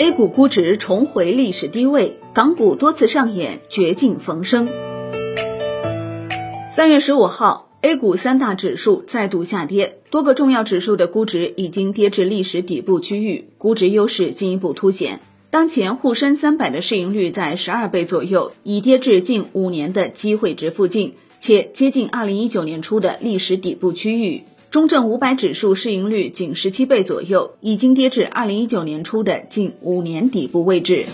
A 股估值重回历史低位，港股多次上演绝境逢生。三月十五号，A 股三大指数再度下跌，多个重要指数的估值已经跌至历史底部区域，估值优势进一步凸显。当前沪深三百的市盈率在十二倍左右，已跌至近五年的机会值附近，且接近二零一九年初的历史底部区域。中证五百指数市盈率仅十七倍左右，已经跌至二零一九年初的近五年底部位置。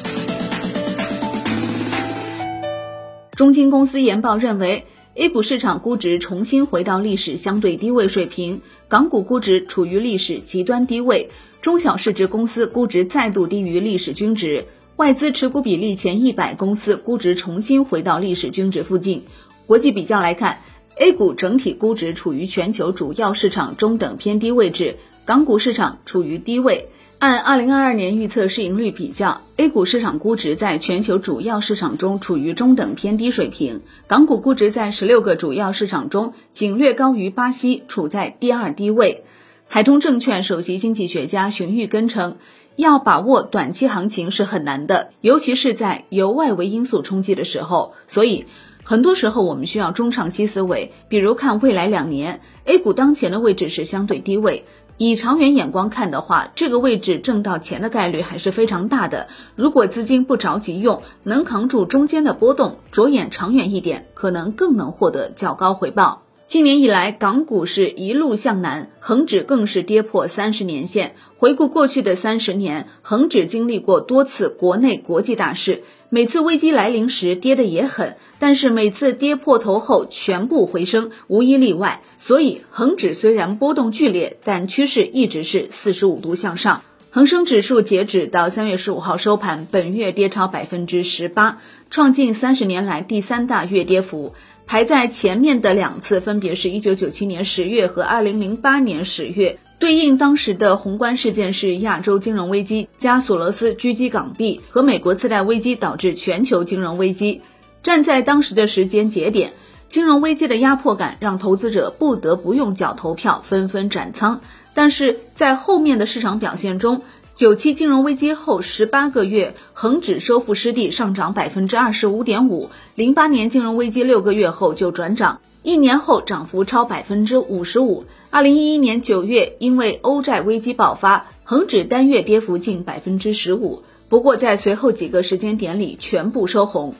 中金公司研报认为，A 股市场估值重新回到历史相对低位水平，港股估值处于历史极端低位，中小市值公司估值再度低于历史均值，外资持股比例前一百公司估值重新回到历史均值附近。国际比较来看。A 股整体估值处于全球主要市场中等偏低位置，港股市场处于低位。按2022年预测市盈率比较，A 股市场估值在全球主要市场中处于中等偏低水平，港股估值在十六个主要市场中仅略高于巴西，处在第二低位。海通证券首席经济学家荀玉根称，要把握短期行情是很难的，尤其是在由外围因素冲击的时候，所以。很多时候，我们需要中长期思维，比如看未来两年，A 股当前的位置是相对低位。以长远眼光看的话，这个位置挣到钱的概率还是非常大的。如果资金不着急用，能扛住中间的波动，着眼长远一点，可能更能获得较高回报。今年以来，港股是一路向南，恒指更是跌破三十年线。回顾过去的三十年，恒指经历过多次国内国际大事，每次危机来临时跌得也狠，但是每次跌破头后全部回升，无一例外。所以，恒指虽然波动剧烈，但趋势一直是四十五度向上。恒生指数截止到三月十五号收盘，本月跌超百分之十八，创近三十年来第三大月跌幅。排在前面的两次分别是1997年十月和2008年十月，对应当时的宏观事件是亚洲金融危机加索罗斯狙击港币和美国次贷危机导致全球金融危机。站在当时的时间节点，金融危机的压迫感让投资者不得不用脚投票，纷纷斩仓。但是在后面的市场表现中，九七金融危机后十八个月，恒指收复失地，上涨百分之二十五点五；零八年金融危机六个月后就转涨，一年后涨幅超百分之五十五。二零一一年九月，因为欧债危机爆发，恒指单月跌幅近百分之十五。不过在随后几个时间点里全部收红。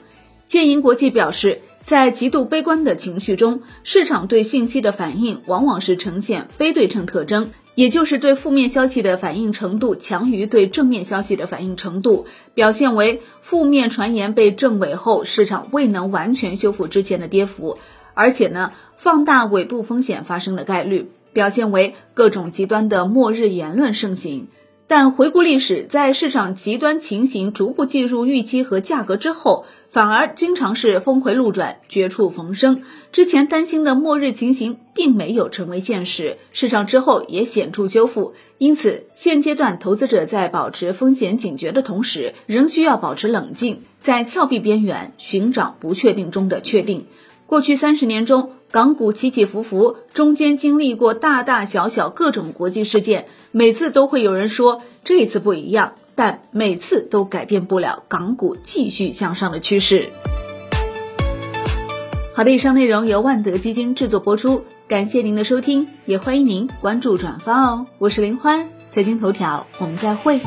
建银国际表示，在极度悲观的情绪中，市场对信息的反应往往是呈现非对称特征。也就是对负面消息的反应程度强于对正面消息的反应程度，表现为负面传言被证伪后，市场未能完全修复之前的跌幅，而且呢，放大尾部风险发生的概率，表现为各种极端的末日言论盛行。但回顾历史，在市场极端情形逐步进入预期和价格之后，反而经常是峰回路转、绝处逢生。之前担心的末日情形并没有成为现实，市场之后也显著修复。因此，现阶段投资者在保持风险警觉的同时，仍需要保持冷静，在峭壁边缘寻找不确定中的确定。过去三十年中，港股起起伏伏，中间经历过大大小小各种国际事件，每次都会有人说这次不一样，但每次都改变不了港股继续向上的趋势。好的，以上内容由万德基金制作播出，感谢您的收听，也欢迎您关注转发哦。我是林欢，财经头条，我们再会。